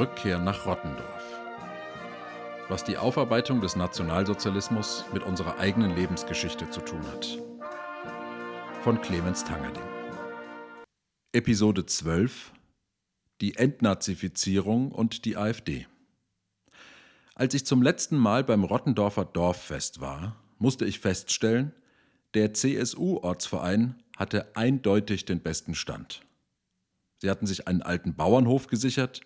Rückkehr nach Rottendorf. Was die Aufarbeitung des Nationalsozialismus mit unserer eigenen Lebensgeschichte zu tun hat. Von Clemens Tangerding. Episode 12 Die Entnazifizierung und die AfD. Als ich zum letzten Mal beim Rottendorfer Dorffest war, musste ich feststellen, der CSU-Ortsverein hatte eindeutig den besten Stand. Sie hatten sich einen alten Bauernhof gesichert,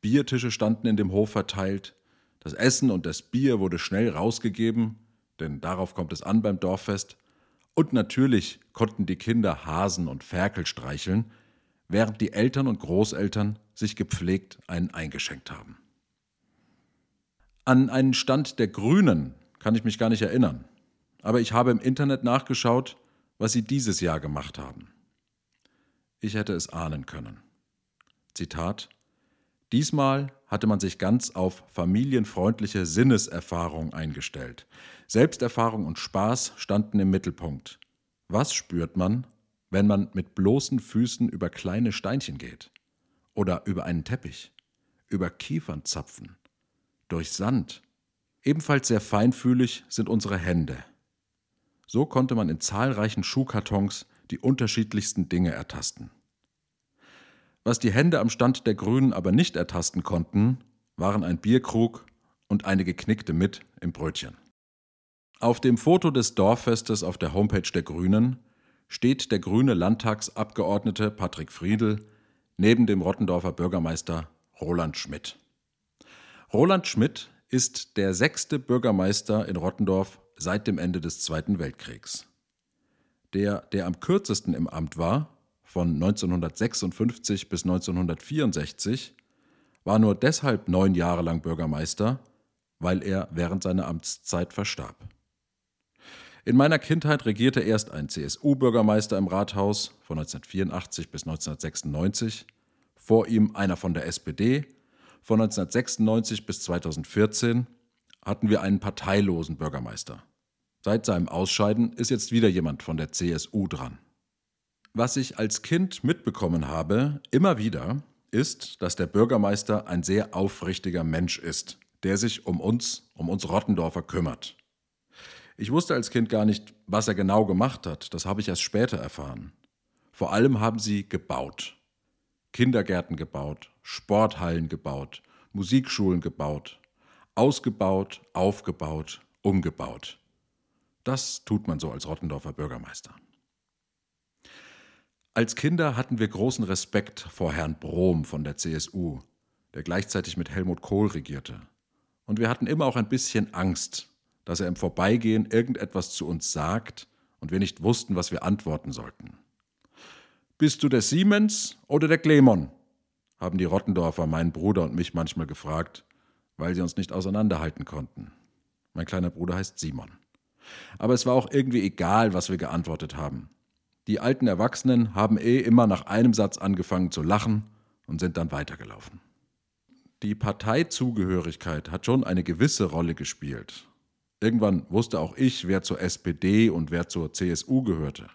Biertische standen in dem Hof verteilt, das Essen und das Bier wurde schnell rausgegeben, denn darauf kommt es an beim Dorffest, und natürlich konnten die Kinder Hasen und Ferkel streicheln, während die Eltern und Großeltern sich gepflegt einen eingeschenkt haben. An einen Stand der Grünen kann ich mich gar nicht erinnern, aber ich habe im Internet nachgeschaut, was sie dieses Jahr gemacht haben. Ich hätte es ahnen können. Zitat Diesmal hatte man sich ganz auf familienfreundliche Sinneserfahrung eingestellt. Selbsterfahrung und Spaß standen im Mittelpunkt. Was spürt man, wenn man mit bloßen Füßen über kleine Steinchen geht? Oder über einen Teppich? Über Kiefernzapfen? Durch Sand? Ebenfalls sehr feinfühlig sind unsere Hände. So konnte man in zahlreichen Schuhkartons die unterschiedlichsten Dinge ertasten. Was die Hände am Stand der Grünen aber nicht ertasten konnten, waren ein Bierkrug und eine geknickte mit im Brötchen. Auf dem Foto des Dorffestes auf der Homepage der Grünen steht der grüne Landtagsabgeordnete Patrick Friedl neben dem Rottendorfer Bürgermeister Roland Schmidt. Roland Schmidt ist der sechste Bürgermeister in Rottendorf seit dem Ende des Zweiten Weltkriegs. Der, der am kürzesten im Amt war, von 1956 bis 1964, war nur deshalb neun Jahre lang Bürgermeister, weil er während seiner Amtszeit verstarb. In meiner Kindheit regierte erst ein CSU-Bürgermeister im Rathaus von 1984 bis 1996, vor ihm einer von der SPD. Von 1996 bis 2014 hatten wir einen parteilosen Bürgermeister. Seit seinem Ausscheiden ist jetzt wieder jemand von der CSU dran. Was ich als Kind mitbekommen habe, immer wieder, ist, dass der Bürgermeister ein sehr aufrichtiger Mensch ist, der sich um uns, um uns Rottendorfer kümmert. Ich wusste als Kind gar nicht, was er genau gemacht hat, das habe ich erst später erfahren. Vor allem haben sie gebaut. Kindergärten gebaut, Sporthallen gebaut, Musikschulen gebaut, ausgebaut, aufgebaut, umgebaut. Das tut man so als Rottendorfer Bürgermeister. Als Kinder hatten wir großen Respekt vor Herrn Brom von der CSU, der gleichzeitig mit Helmut Kohl regierte. Und wir hatten immer auch ein bisschen Angst, dass er im Vorbeigehen irgendetwas zu uns sagt und wir nicht wussten, was wir antworten sollten. Bist du der Siemens oder der Klemon? haben die Rottendorfer meinen Bruder und mich manchmal gefragt, weil sie uns nicht auseinanderhalten konnten. Mein kleiner Bruder heißt Simon. Aber es war auch irgendwie egal, was wir geantwortet haben. Die alten Erwachsenen haben eh immer nach einem Satz angefangen zu lachen und sind dann weitergelaufen. Die Parteizugehörigkeit hat schon eine gewisse Rolle gespielt. Irgendwann wusste auch ich, wer zur SPD und wer zur CSU gehörte.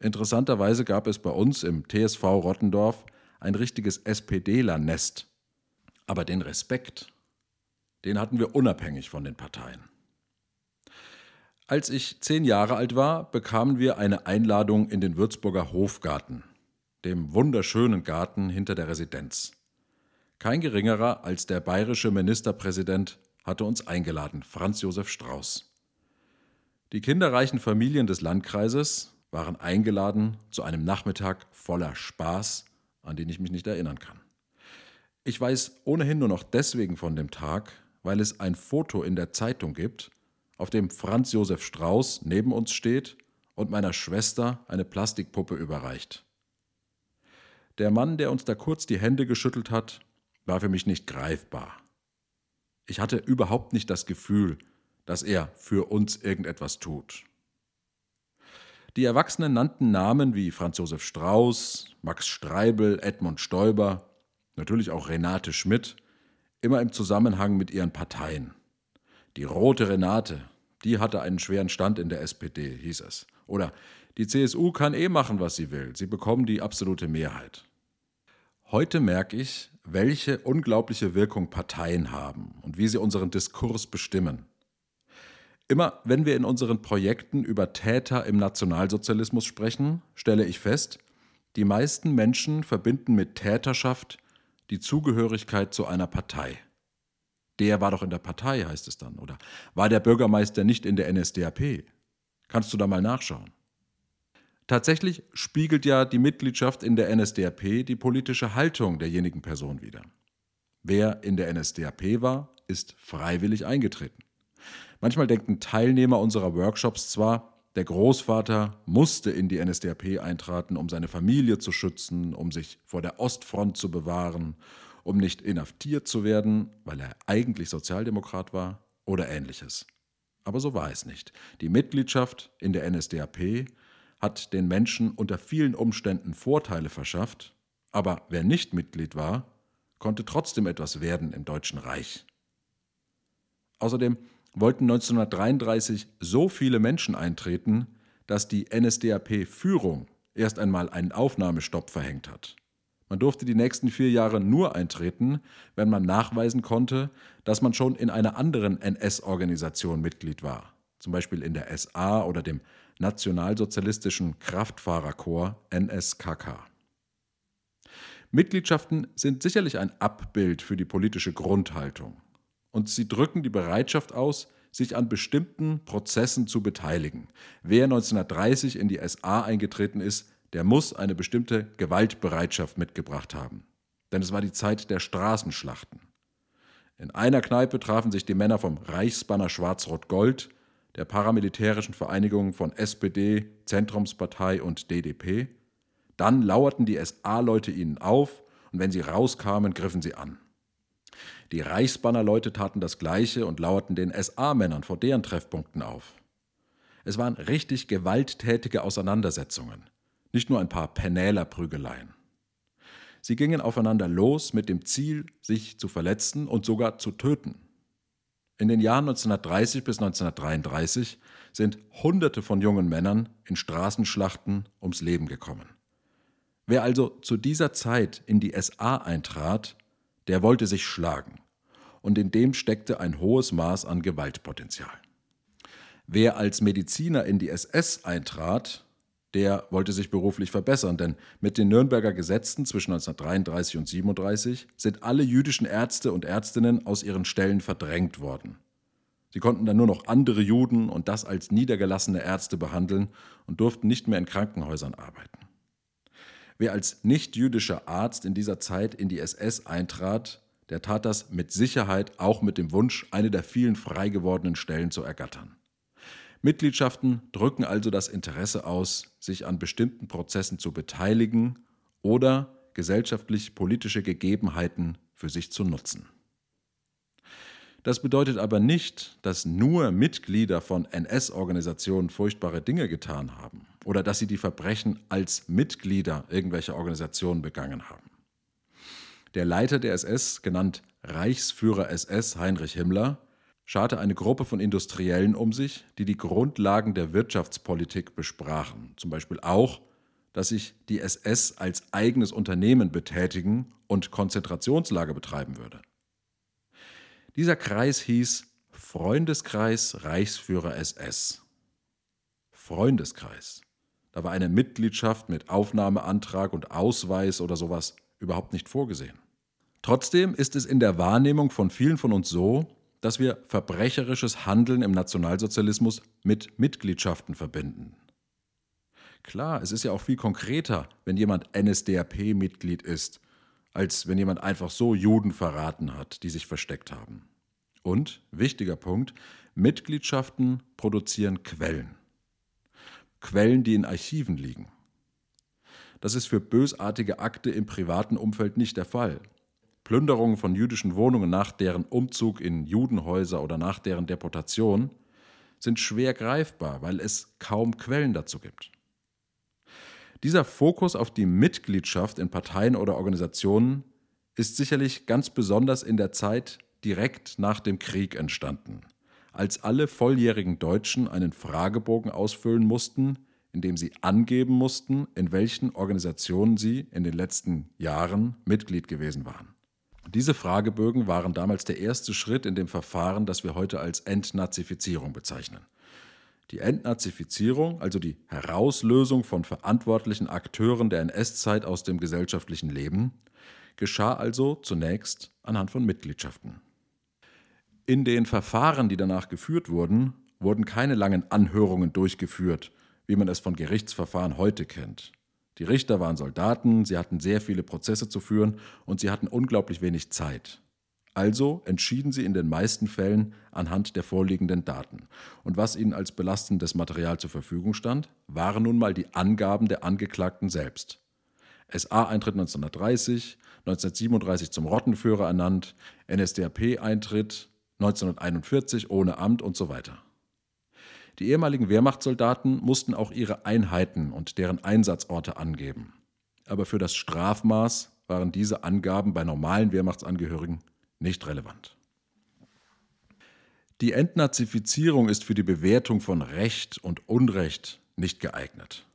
Interessanterweise gab es bei uns im TSV Rottendorf ein richtiges SPDler-Nest. Aber den Respekt, den hatten wir unabhängig von den Parteien. Als ich zehn Jahre alt war, bekamen wir eine Einladung in den Würzburger Hofgarten, dem wunderschönen Garten hinter der Residenz. Kein geringerer als der bayerische Ministerpräsident hatte uns eingeladen, Franz Josef Strauß. Die kinderreichen Familien des Landkreises waren eingeladen zu einem Nachmittag voller Spaß, an den ich mich nicht erinnern kann. Ich weiß ohnehin nur noch deswegen von dem Tag, weil es ein Foto in der Zeitung gibt, auf dem Franz Josef Strauß neben uns steht und meiner Schwester eine Plastikpuppe überreicht. Der Mann, der uns da kurz die Hände geschüttelt hat, war für mich nicht greifbar. Ich hatte überhaupt nicht das Gefühl, dass er für uns irgendetwas tut. Die Erwachsenen nannten Namen wie Franz Josef Strauß, Max Streibel, Edmund Stoiber, natürlich auch Renate Schmidt, immer im Zusammenhang mit ihren Parteien. Die rote Renate, die hatte einen schweren Stand in der SPD, hieß es. Oder die CSU kann eh machen, was sie will, sie bekommen die absolute Mehrheit. Heute merke ich, welche unglaubliche Wirkung Parteien haben und wie sie unseren Diskurs bestimmen. Immer wenn wir in unseren Projekten über Täter im Nationalsozialismus sprechen, stelle ich fest, die meisten Menschen verbinden mit Täterschaft die Zugehörigkeit zu einer Partei. Der war doch in der Partei, heißt es dann. Oder war der Bürgermeister nicht in der NSDAP? Kannst du da mal nachschauen. Tatsächlich spiegelt ja die Mitgliedschaft in der NSDAP die politische Haltung derjenigen Person wider. Wer in der NSDAP war, ist freiwillig eingetreten. Manchmal denken Teilnehmer unserer Workshops zwar, der Großvater musste in die NSDAP eintraten, um seine Familie zu schützen, um sich vor der Ostfront zu bewahren, um nicht inhaftiert zu werden, weil er eigentlich Sozialdemokrat war oder ähnliches. Aber so war es nicht. Die Mitgliedschaft in der NSDAP hat den Menschen unter vielen Umständen Vorteile verschafft, aber wer nicht Mitglied war, konnte trotzdem etwas werden im Deutschen Reich. Außerdem wollten 1933 so viele Menschen eintreten, dass die NSDAP-Führung erst einmal einen Aufnahmestopp verhängt hat. Man durfte die nächsten vier Jahre nur eintreten, wenn man nachweisen konnte, dass man schon in einer anderen NS-Organisation Mitglied war, zum Beispiel in der SA oder dem Nationalsozialistischen Kraftfahrerkorps NSKK. Mitgliedschaften sind sicherlich ein Abbild für die politische Grundhaltung und sie drücken die Bereitschaft aus, sich an bestimmten Prozessen zu beteiligen. Wer 1930 in die SA eingetreten ist, der muss eine bestimmte Gewaltbereitschaft mitgebracht haben. Denn es war die Zeit der Straßenschlachten. In einer Kneipe trafen sich die Männer vom Reichsbanner Schwarz-Rot-Gold, der paramilitärischen Vereinigung von SPD, Zentrumspartei und DDP. Dann lauerten die SA-Leute ihnen auf und wenn sie rauskamen, griffen sie an. Die Reichsbannerleute taten das Gleiche und lauerten den SA-Männern vor deren Treffpunkten auf. Es waren richtig gewalttätige Auseinandersetzungen, nicht nur ein paar Penälerprügeleien. Sie gingen aufeinander los mit dem Ziel, sich zu verletzen und sogar zu töten. In den Jahren 1930 bis 1933 sind Hunderte von jungen Männern in Straßenschlachten ums Leben gekommen. Wer also zu dieser Zeit in die SA eintrat, der wollte sich schlagen, und in dem steckte ein hohes Maß an Gewaltpotenzial. Wer als Mediziner in die SS eintrat, der wollte sich beruflich verbessern, denn mit den Nürnberger Gesetzen zwischen 1933 und 1937 sind alle jüdischen Ärzte und Ärztinnen aus ihren Stellen verdrängt worden. Sie konnten dann nur noch andere Juden und das als niedergelassene Ärzte behandeln und durften nicht mehr in Krankenhäusern arbeiten. Wer als nicht-jüdischer Arzt in dieser Zeit in die SS eintrat, der tat das mit Sicherheit auch mit dem Wunsch, eine der vielen frei gewordenen Stellen zu ergattern. Mitgliedschaften drücken also das Interesse aus, sich an bestimmten Prozessen zu beteiligen oder gesellschaftlich-politische Gegebenheiten für sich zu nutzen. Das bedeutet aber nicht, dass nur Mitglieder von NS-Organisationen furchtbare Dinge getan haben oder dass sie die Verbrechen als Mitglieder irgendwelcher Organisationen begangen haben. Der Leiter der SS, genannt Reichsführer SS Heinrich Himmler, scharte eine Gruppe von Industriellen um sich, die die Grundlagen der Wirtschaftspolitik besprachen, zum Beispiel auch, dass sich die SS als eigenes Unternehmen betätigen und Konzentrationslager betreiben würde. Dieser Kreis hieß Freundeskreis Reichsführer SS. Freundeskreis. Da war eine Mitgliedschaft mit Aufnahmeantrag und Ausweis oder sowas überhaupt nicht vorgesehen. Trotzdem ist es in der Wahrnehmung von vielen von uns so, dass wir verbrecherisches Handeln im Nationalsozialismus mit Mitgliedschaften verbinden. Klar, es ist ja auch viel konkreter, wenn jemand NSDAP-Mitglied ist als wenn jemand einfach so Juden verraten hat, die sich versteckt haben. Und, wichtiger Punkt, Mitgliedschaften produzieren Quellen. Quellen, die in Archiven liegen. Das ist für bösartige Akte im privaten Umfeld nicht der Fall. Plünderungen von jüdischen Wohnungen nach deren Umzug in Judenhäuser oder nach deren Deportation sind schwer greifbar, weil es kaum Quellen dazu gibt. Dieser Fokus auf die Mitgliedschaft in Parteien oder Organisationen ist sicherlich ganz besonders in der Zeit direkt nach dem Krieg entstanden, als alle volljährigen Deutschen einen Fragebogen ausfüllen mussten, in dem sie angeben mussten, in welchen Organisationen sie in den letzten Jahren Mitglied gewesen waren. Diese Fragebögen waren damals der erste Schritt in dem Verfahren, das wir heute als Entnazifizierung bezeichnen. Die Entnazifizierung, also die Herauslösung von verantwortlichen Akteuren der NS-Zeit aus dem gesellschaftlichen Leben, geschah also zunächst anhand von Mitgliedschaften. In den Verfahren, die danach geführt wurden, wurden keine langen Anhörungen durchgeführt, wie man es von Gerichtsverfahren heute kennt. Die Richter waren Soldaten, sie hatten sehr viele Prozesse zu führen und sie hatten unglaublich wenig Zeit. Also entschieden sie in den meisten Fällen anhand der vorliegenden Daten. Und was ihnen als belastendes Material zur Verfügung stand, waren nun mal die Angaben der Angeklagten selbst. SA-Eintritt 1930, 1937 zum Rottenführer ernannt, NSDAP-Eintritt 1941 ohne Amt und so weiter. Die ehemaligen Wehrmachtssoldaten mussten auch ihre Einheiten und deren Einsatzorte angeben. Aber für das Strafmaß waren diese Angaben bei normalen Wehrmachtsangehörigen nicht relevant. Die Entnazifizierung ist für die Bewertung von Recht und Unrecht nicht geeignet.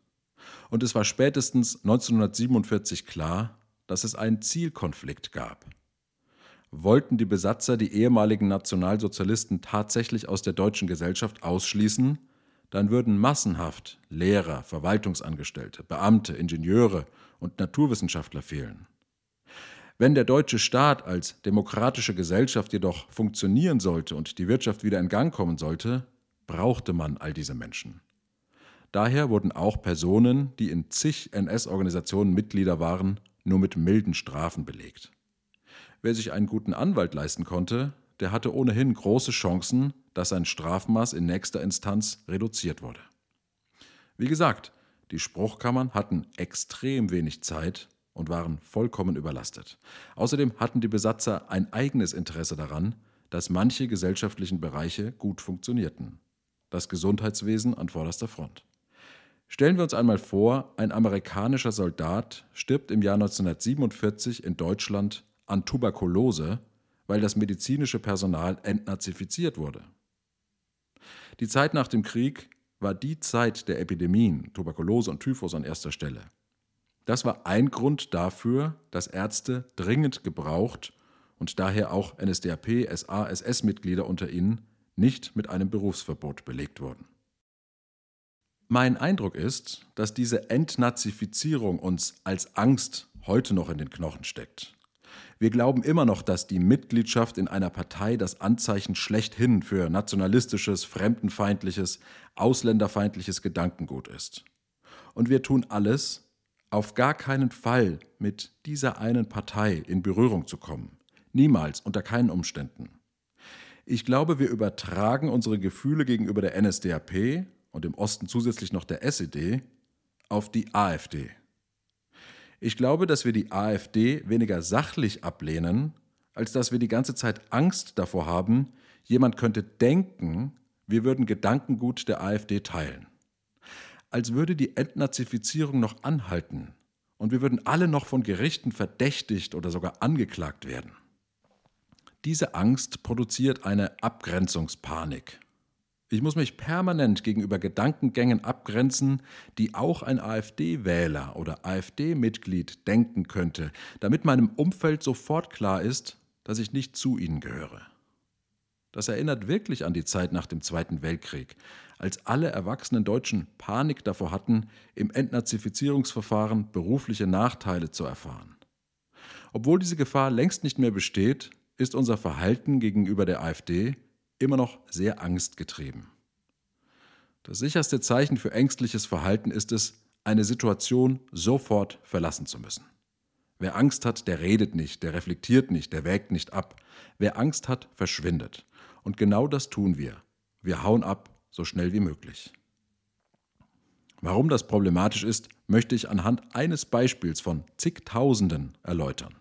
Und es war spätestens 1947 klar, dass es einen Zielkonflikt gab. Wollten die Besatzer die ehemaligen Nationalsozialisten tatsächlich aus der deutschen Gesellschaft ausschließen, dann würden massenhaft Lehrer, Verwaltungsangestellte, Beamte, Ingenieure und Naturwissenschaftler fehlen. Wenn der deutsche Staat als demokratische Gesellschaft jedoch funktionieren sollte und die Wirtschaft wieder in Gang kommen sollte, brauchte man all diese Menschen. Daher wurden auch Personen, die in zig NS-Organisationen Mitglieder waren, nur mit milden Strafen belegt. Wer sich einen guten Anwalt leisten konnte, der hatte ohnehin große Chancen, dass sein Strafmaß in nächster Instanz reduziert wurde. Wie gesagt, die Spruchkammern hatten extrem wenig Zeit und waren vollkommen überlastet. Außerdem hatten die Besatzer ein eigenes Interesse daran, dass manche gesellschaftlichen Bereiche gut funktionierten. Das Gesundheitswesen an vorderster Front. Stellen wir uns einmal vor, ein amerikanischer Soldat stirbt im Jahr 1947 in Deutschland an Tuberkulose, weil das medizinische Personal entnazifiziert wurde. Die Zeit nach dem Krieg war die Zeit der Epidemien, Tuberkulose und Typhus an erster Stelle. Das war ein Grund dafür, dass Ärzte dringend gebraucht und daher auch NSDAP, SA, SS-Mitglieder unter ihnen nicht mit einem Berufsverbot belegt wurden. Mein Eindruck ist, dass diese Entnazifizierung uns als Angst heute noch in den Knochen steckt. Wir glauben immer noch, dass die Mitgliedschaft in einer Partei das Anzeichen schlechthin für nationalistisches, fremdenfeindliches, ausländerfeindliches Gedankengut ist. Und wir tun alles, auf gar keinen Fall mit dieser einen Partei in Berührung zu kommen. Niemals, unter keinen Umständen. Ich glaube, wir übertragen unsere Gefühle gegenüber der NSDAP und im Osten zusätzlich noch der SED auf die AfD. Ich glaube, dass wir die AfD weniger sachlich ablehnen, als dass wir die ganze Zeit Angst davor haben, jemand könnte denken, wir würden Gedankengut der AfD teilen. Als würde die Entnazifizierung noch anhalten und wir würden alle noch von Gerichten verdächtigt oder sogar angeklagt werden. Diese Angst produziert eine Abgrenzungspanik. Ich muss mich permanent gegenüber Gedankengängen abgrenzen, die auch ein AfD-Wähler oder AfD-Mitglied denken könnte, damit meinem Umfeld sofort klar ist, dass ich nicht zu ihnen gehöre. Das erinnert wirklich an die Zeit nach dem Zweiten Weltkrieg, als alle erwachsenen Deutschen Panik davor hatten, im Entnazifizierungsverfahren berufliche Nachteile zu erfahren. Obwohl diese Gefahr längst nicht mehr besteht, ist unser Verhalten gegenüber der AfD immer noch sehr angstgetrieben. Das sicherste Zeichen für ängstliches Verhalten ist es, eine Situation sofort verlassen zu müssen. Wer Angst hat, der redet nicht, der reflektiert nicht, der wägt nicht ab. Wer Angst hat, verschwindet. Und genau das tun wir. Wir hauen ab, so schnell wie möglich. Warum das problematisch ist, möchte ich anhand eines Beispiels von zigtausenden erläutern.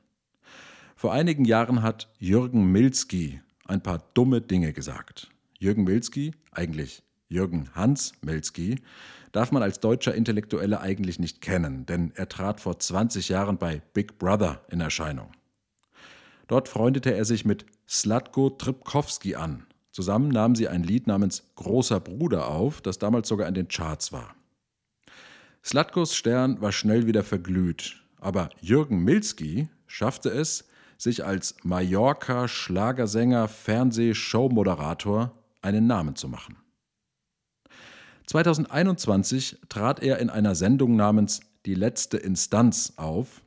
Vor einigen Jahren hat Jürgen Milski ein paar dumme Dinge gesagt. Jürgen Milski, eigentlich Jürgen Hans Milski, darf man als deutscher Intellektueller eigentlich nicht kennen, denn er trat vor 20 Jahren bei Big Brother in Erscheinung. Dort freundete er sich mit Slatko Tripkowski an, Zusammen nahmen sie ein Lied namens Großer Bruder auf, das damals sogar in den Charts war. Slatkos Stern war schnell wieder verglüht, aber Jürgen Milski schaffte es, sich als Mallorca-Schlagersänger, Fernseh-Showmoderator einen Namen zu machen. 2021 trat er in einer Sendung namens Die letzte Instanz auf,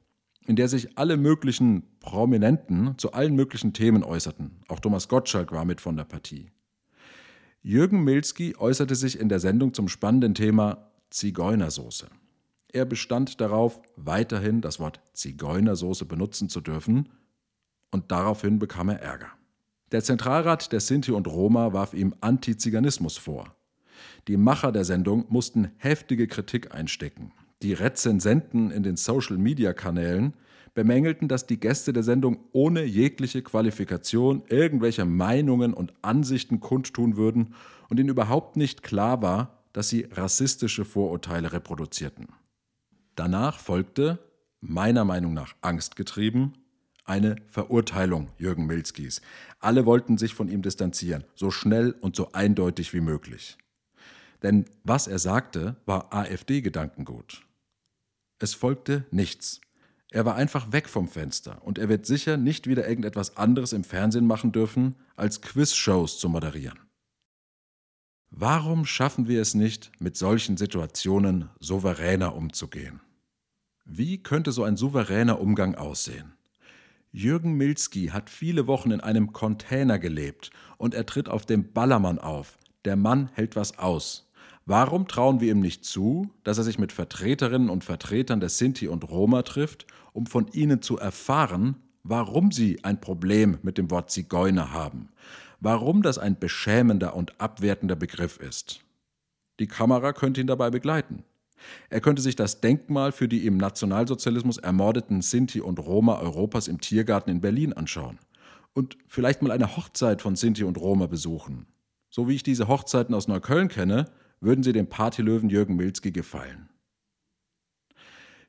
in der sich alle möglichen Prominenten zu allen möglichen Themen äußerten. Auch Thomas Gottschalk war mit von der Partie. Jürgen Milski äußerte sich in der Sendung zum spannenden Thema Zigeunersoße. Er bestand darauf, weiterhin das Wort Zigeunersoße benutzen zu dürfen, und daraufhin bekam er Ärger. Der Zentralrat der Sinti und Roma warf ihm Antiziganismus vor. Die Macher der Sendung mussten heftige Kritik einstecken. Die Rezensenten in den Social-Media-Kanälen bemängelten, dass die Gäste der Sendung ohne jegliche Qualifikation irgendwelche Meinungen und Ansichten kundtun würden und ihnen überhaupt nicht klar war, dass sie rassistische Vorurteile reproduzierten. Danach folgte, meiner Meinung nach angstgetrieben, eine Verurteilung Jürgen Milskis. Alle wollten sich von ihm distanzieren, so schnell und so eindeutig wie möglich. Denn was er sagte, war AfD-Gedankengut. Es folgte nichts. Er war einfach weg vom Fenster und er wird sicher nicht wieder irgendetwas anderes im Fernsehen machen dürfen, als Quizshows zu moderieren. Warum schaffen wir es nicht, mit solchen Situationen souveräner umzugehen? Wie könnte so ein souveräner Umgang aussehen? Jürgen Milski hat viele Wochen in einem Container gelebt und er tritt auf dem Ballermann auf. Der Mann hält was aus. Warum trauen wir ihm nicht zu, dass er sich mit Vertreterinnen und Vertretern der Sinti und Roma trifft, um von ihnen zu erfahren, warum sie ein Problem mit dem Wort Zigeuner haben, warum das ein beschämender und abwertender Begriff ist? Die Kamera könnte ihn dabei begleiten. Er könnte sich das Denkmal für die im Nationalsozialismus ermordeten Sinti und Roma Europas im Tiergarten in Berlin anschauen und vielleicht mal eine Hochzeit von Sinti und Roma besuchen. So wie ich diese Hochzeiten aus Neukölln kenne, würden sie dem Partylöwen Jürgen Milzki gefallen.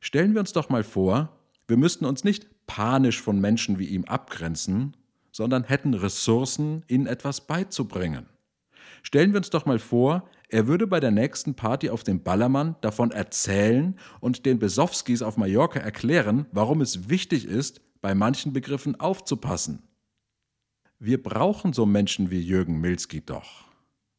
Stellen wir uns doch mal vor, wir müssten uns nicht panisch von Menschen wie ihm abgrenzen, sondern hätten Ressourcen, ihnen etwas beizubringen. Stellen wir uns doch mal vor, er würde bei der nächsten Party auf dem Ballermann davon erzählen und den Besowskis auf Mallorca erklären, warum es wichtig ist, bei manchen Begriffen aufzupassen. Wir brauchen so Menschen wie Jürgen Milski doch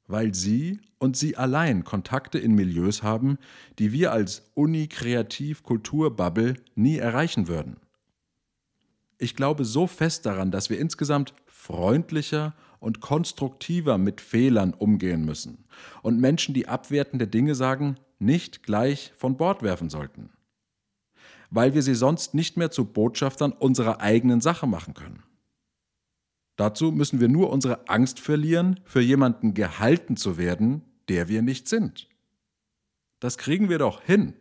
weil sie und sie allein Kontakte in Milieus haben, die wir als Uni-Kreativ-Kultur-Bubble nie erreichen würden. Ich glaube so fest daran, dass wir insgesamt freundlicher und konstruktiver mit Fehlern umgehen müssen und Menschen, die abwertende Dinge sagen, nicht gleich von Bord werfen sollten, weil wir sie sonst nicht mehr zu Botschaftern unserer eigenen Sache machen können. Dazu müssen wir nur unsere Angst verlieren, für jemanden gehalten zu werden, der wir nicht sind. Das kriegen wir doch hin.